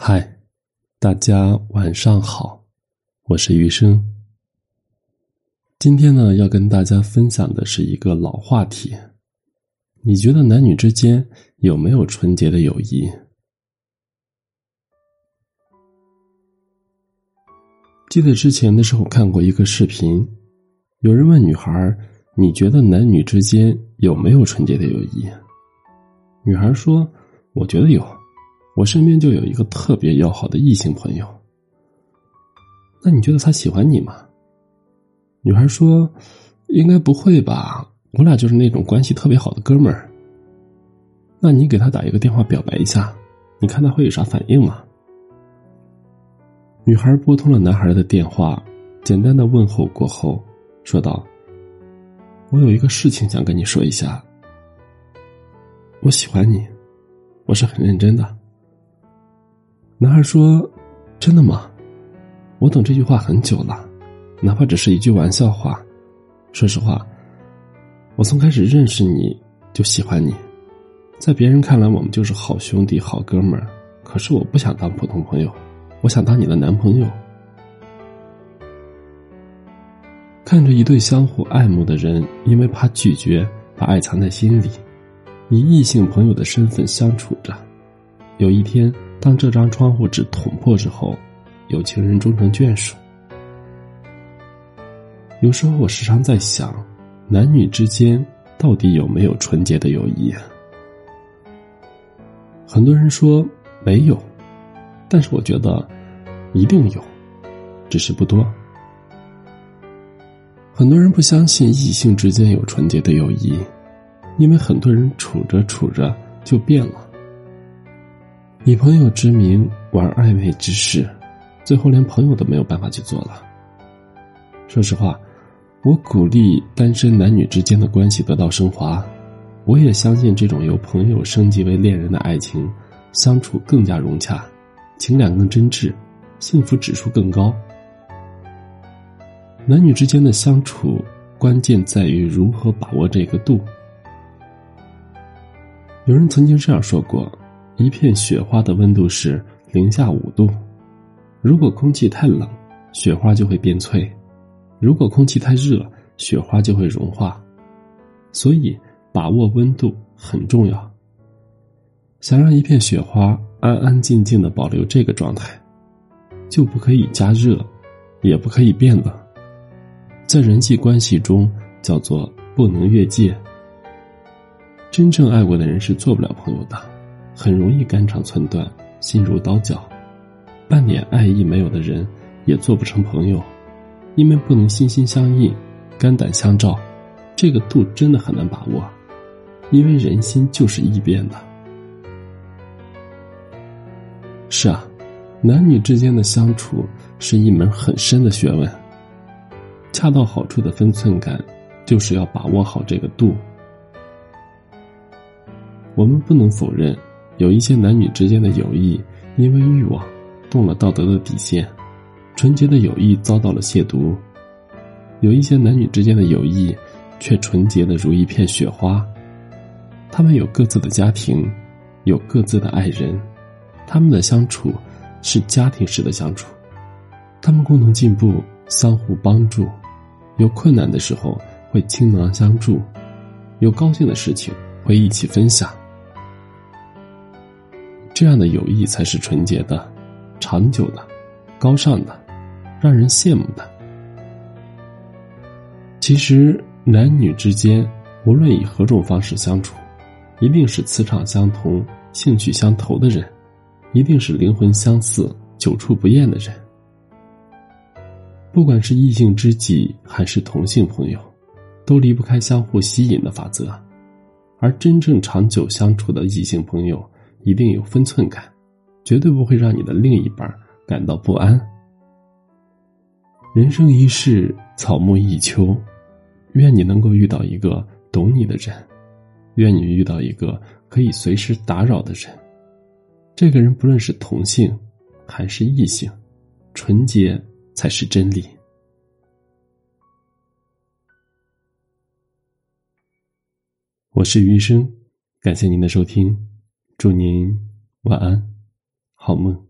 嗨，大家晚上好，我是余生。今天呢，要跟大家分享的是一个老话题。你觉得男女之间有没有纯洁的友谊？记得之前的时候看过一个视频，有人问女孩：“你觉得男女之间有没有纯洁的友谊？”女孩说：“我觉得有。”我身边就有一个特别要好的异性朋友。那你觉得他喜欢你吗？女孩说：“应该不会吧，我俩就是那种关系特别好的哥们儿。”那你给他打一个电话表白一下，你看他会有啥反应吗？女孩拨通了男孩的电话，简单的问候过后，说道：“我有一个事情想跟你说一下。我喜欢你，我是很认真的。”男孩说：“真的吗？我等这句话很久了，哪怕只是一句玩笑话。说实话，我从开始认识你就喜欢你，在别人看来我们就是好兄弟、好哥们儿。可是我不想当普通朋友，我想当你的男朋友。”看着一对相互爱慕的人，因为怕拒绝，把爱藏在心里，以异性朋友的身份相处着。有一天。当这张窗户纸捅破之后，有情人终成眷属。有时候我时常在想，男女之间到底有没有纯洁的友谊？很多人说没有，但是我觉得一定有，只是不多。很多人不相信异性之间有纯洁的友谊，因为很多人处着处着就变了。以朋友之名玩暧昧之事，最后连朋友都没有办法去做了。说实话，我鼓励单身男女之间的关系得到升华，我也相信这种由朋友升级为恋人的爱情，相处更加融洽，情感更真挚，幸福指数更高。男女之间的相处，关键在于如何把握这个度。有人曾经这样说过。一片雪花的温度是零下五度，如果空气太冷，雪花就会变脆；如果空气太热，雪花就会融化。所以，把握温度很重要。想让一片雪花安安静静的保留这个状态，就不可以加热，也不可以变冷。在人际关系中，叫做不能越界。真正爱过的人是做不了朋友的。很容易肝肠寸断，心如刀绞，半点爱意没有的人也做不成朋友，因为不能心心相印、肝胆相照，这个度真的很难把握，因为人心就是易变的。是啊，男女之间的相处是一门很深的学问，恰到好处的分寸感，就是要把握好这个度。我们不能否认。有一些男女之间的友谊，因为欲望动了道德的底线，纯洁的友谊遭到了亵渎；有一些男女之间的友谊，却纯洁的如一片雪花。他们有各自的家庭，有各自的爱人，他们的相处是家庭式的相处，他们共同进步，相互帮助，有困难的时候会倾囊相助，有高兴的事情会一起分享。这样的友谊才是纯洁的、长久的、高尚的、让人羡慕的。其实，男女之间无论以何种方式相处，一定是磁场相同、兴趣相投的人，一定是灵魂相似、久处不厌的人。不管是异性知己还是同性朋友，都离不开相互吸引的法则。而真正长久相处的异性朋友。一定有分寸感，绝对不会让你的另一半感到不安。人生一世，草木一秋，愿你能够遇到一个懂你的人，愿你遇到一个可以随时打扰的人。这个人不论是同性还是异性，纯洁才是真理。我是余生，感谢您的收听。祝您晚安，好梦。